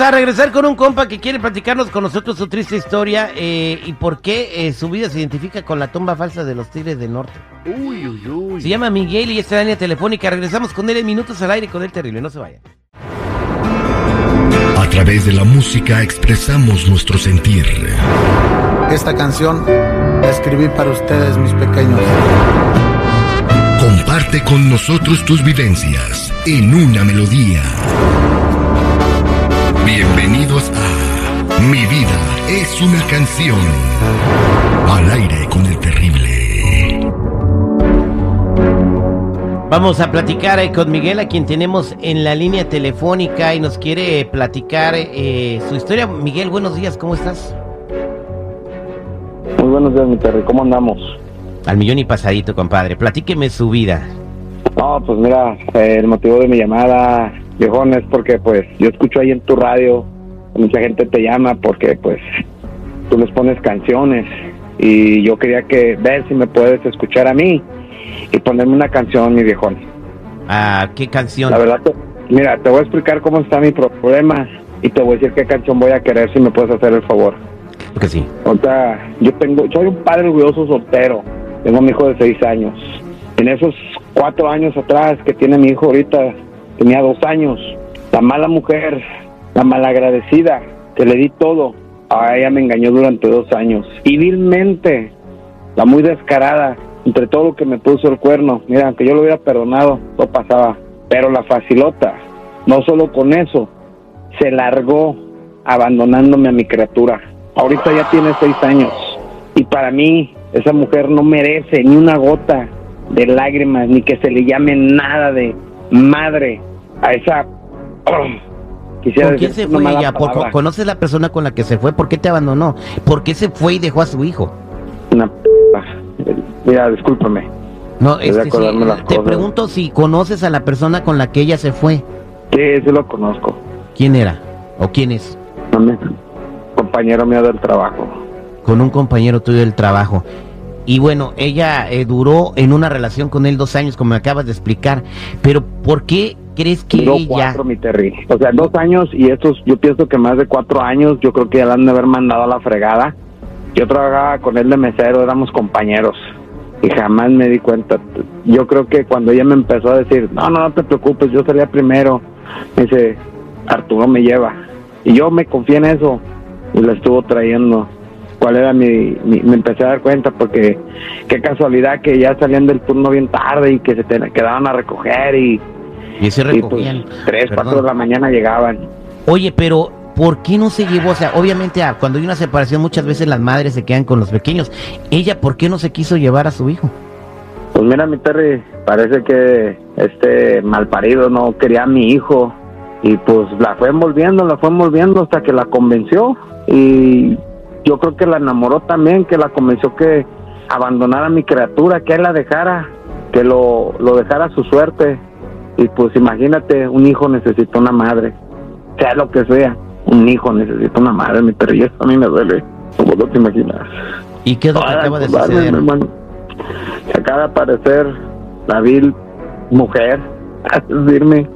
Vamos a regresar con un compa que quiere platicarnos con nosotros su triste historia eh, y por qué eh, su vida se identifica con la tumba falsa de los Tigres del Norte. Uy, uy, uy. Se llama Miguel y esta línea telefónica. Regresamos con él en minutos al aire con el terrible. No se vaya. A través de la música expresamos nuestro sentir. Esta canción la escribí para ustedes, mis pequeños. Comparte con nosotros tus vivencias en una melodía. Bienvenidos a Mi vida es una canción. Al aire con el terrible. Vamos a platicar eh, con Miguel, a quien tenemos en la línea telefónica y nos quiere eh, platicar eh, su historia. Miguel, buenos días, ¿cómo estás? Muy buenos días, mi Terry. ¿Cómo andamos? Al millón y pasadito, compadre. Platíqueme su vida. No, pues mira, eh, el motivo de mi llamada, viejón, es porque pues yo escucho ahí en tu radio, mucha gente te llama porque pues tú les pones canciones y yo quería que ver si me puedes escuchar a mí y ponerme una canción, mi viejón. Ah, ¿qué canción? La verdad, te- mira, te voy a explicar cómo está mi problema y te voy a decir qué canción voy a querer si me puedes hacer el favor. Porque sí. Ahorita, yo tengo, soy un padre orgulloso soltero. Tengo a mi hijo de seis años. En esos cuatro años atrás que tiene mi hijo ahorita, tenía dos años. La mala mujer, la malagradecida, que le di todo, a ella me engañó durante dos años. Y vilmente, la muy descarada, entre todo lo que me puso el cuerno. Mira, aunque yo lo hubiera perdonado, no pasaba. Pero la facilota, no solo con eso, se largó abandonándome a mi criatura. Ahorita ya tiene seis años. Y para mí, esa mujer no merece ni una gota de lágrimas, ni que se le llame nada de madre a esa... quisiera ¿Con quién se fue ella? ¿Por- palabra. ¿Conoces la persona con la que se fue? ¿Por qué te abandonó? ¿Por qué se fue y dejó a su hijo? Una p***. Mira, discúlpame. No, este, sí, te cosas. pregunto si conoces a la persona con la que ella se fue. Sí, sí lo conozco. ¿Quién era? ¿O quién es? Mami, Compañero mío del trabajo. Con un compañero tuyo del trabajo. Y bueno, ella eh, duró en una relación con él dos años, como me acabas de explicar. Pero ¿por qué crees que Duró ella... cuatro, mi Terry. O sea, dos años y estos, yo pienso que más de cuatro años, yo creo que ya la han de haber mandado a la fregada. Yo trabajaba con él de mesero, éramos compañeros. Y jamás me di cuenta. Yo creo que cuando ella me empezó a decir, no, no, no te preocupes, yo salía primero. Me dice, Arturo me lleva. Y yo me confié en eso y la estuvo trayendo. ¿Cuál era mi, mi- Me empecé a dar cuenta porque qué casualidad que ya salían del turno bien tarde y que se te quedaban a recoger y, Y se y, pues, recogían. tres, Perdón. cuatro de la mañana llegaban. Oye, pero ¿por qué no se llevó? O sea, obviamente ah, cuando hay una separación muchas veces las madres se quedan con los pequeños. Ella, ¿por qué no se quiso llevar a su hijo? Pues mira, mi Terry, parece que este malparido no quería a mi hijo y pues la fue envolviendo, la fue envolviendo hasta que la convenció y yo creo que la enamoró también, que la convenció que abandonara a mi criatura, que él la dejara, que lo, lo dejara a su suerte y pues imagínate, un hijo necesita una madre, sea lo que sea, un hijo necesita una madre, mi Terry, y eso a mí me duele, como no te imaginas. ¿Y qué es lo que acaba de acordarme, suceder? hermano. Se acaba de aparecer la vil mujer a decirme,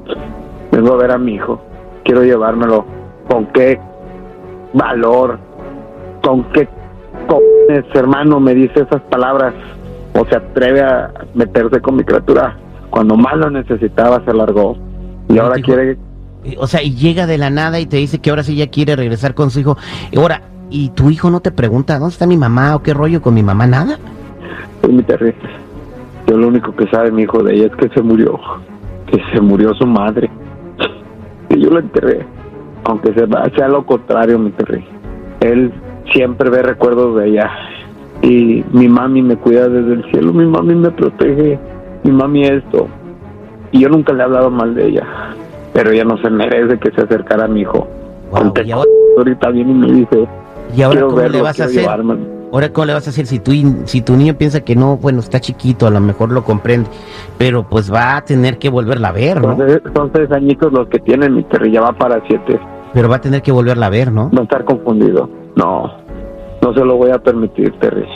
vengo a ver a mi hijo, quiero llevármelo. ¿Con qué valor? ¿Con qué cojones, hermano, me dice esas palabras? ¿O se atreve a meterse con mi criatura? Cuando más lo necesitaba se largó. Y ahora dijo- quiere... O sea, y llega de la nada y te dice que ahora sí ya quiere regresar con su hijo. Y Ahora, ¿y tu hijo no te pregunta dónde está mi mamá o qué rollo con mi mamá? Nada. Es mi terrible. Yo lo único que sabe mi hijo de ella es que se murió. Que se murió su madre. Y yo lo enterré. Aunque sea, sea lo contrario, mi terrible. Él siempre ve recuerdos de ella. Y mi mami me cuida desde el cielo. Mi mami me protege. Mi mami esto. Y yo nunca le he hablado mal de ella. Pero ella no se merece que se acercara a mi hijo. Wow, y ahora, ahorita viene y me dice, y ahora ¿cómo verlo, le vas a hacer? Ahora, ¿cómo le vas a hacer si tu, si tu niño piensa que no, bueno, está chiquito, a lo mejor lo comprende, pero pues va a tener que volverla a ver, ¿no? Entonces, son seis añitos los que tienen mi Terry. Ya va para siete. Pero va a tener que volverla a ver, ¿no? va a estar confundido. No, no se lo voy a permitir, Terry.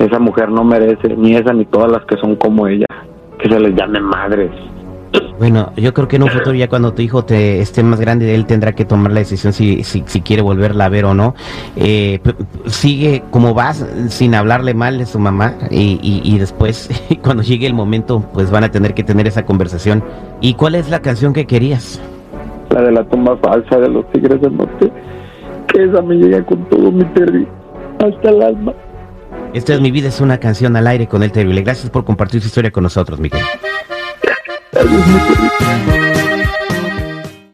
Esa mujer no merece, ni esa ni todas las que son como ella, que se les llame madres. Bueno, yo creo que en un futuro ya cuando tu hijo te esté más grande, él tendrá que tomar la decisión si, si, si quiere volverla a ver o no. Eh, sigue como vas, sin hablarle mal de su mamá y, y, y después, cuando llegue el momento, pues van a tener que tener esa conversación. ¿Y cuál es la canción que querías? La de la tumba falsa de los Tigres del Norte. Que esa me llega con todo mi Terry. Hasta el alma. Esta es mi vida, es una canción al aire con el terrible. Gracias por compartir su historia con nosotros, Miguel.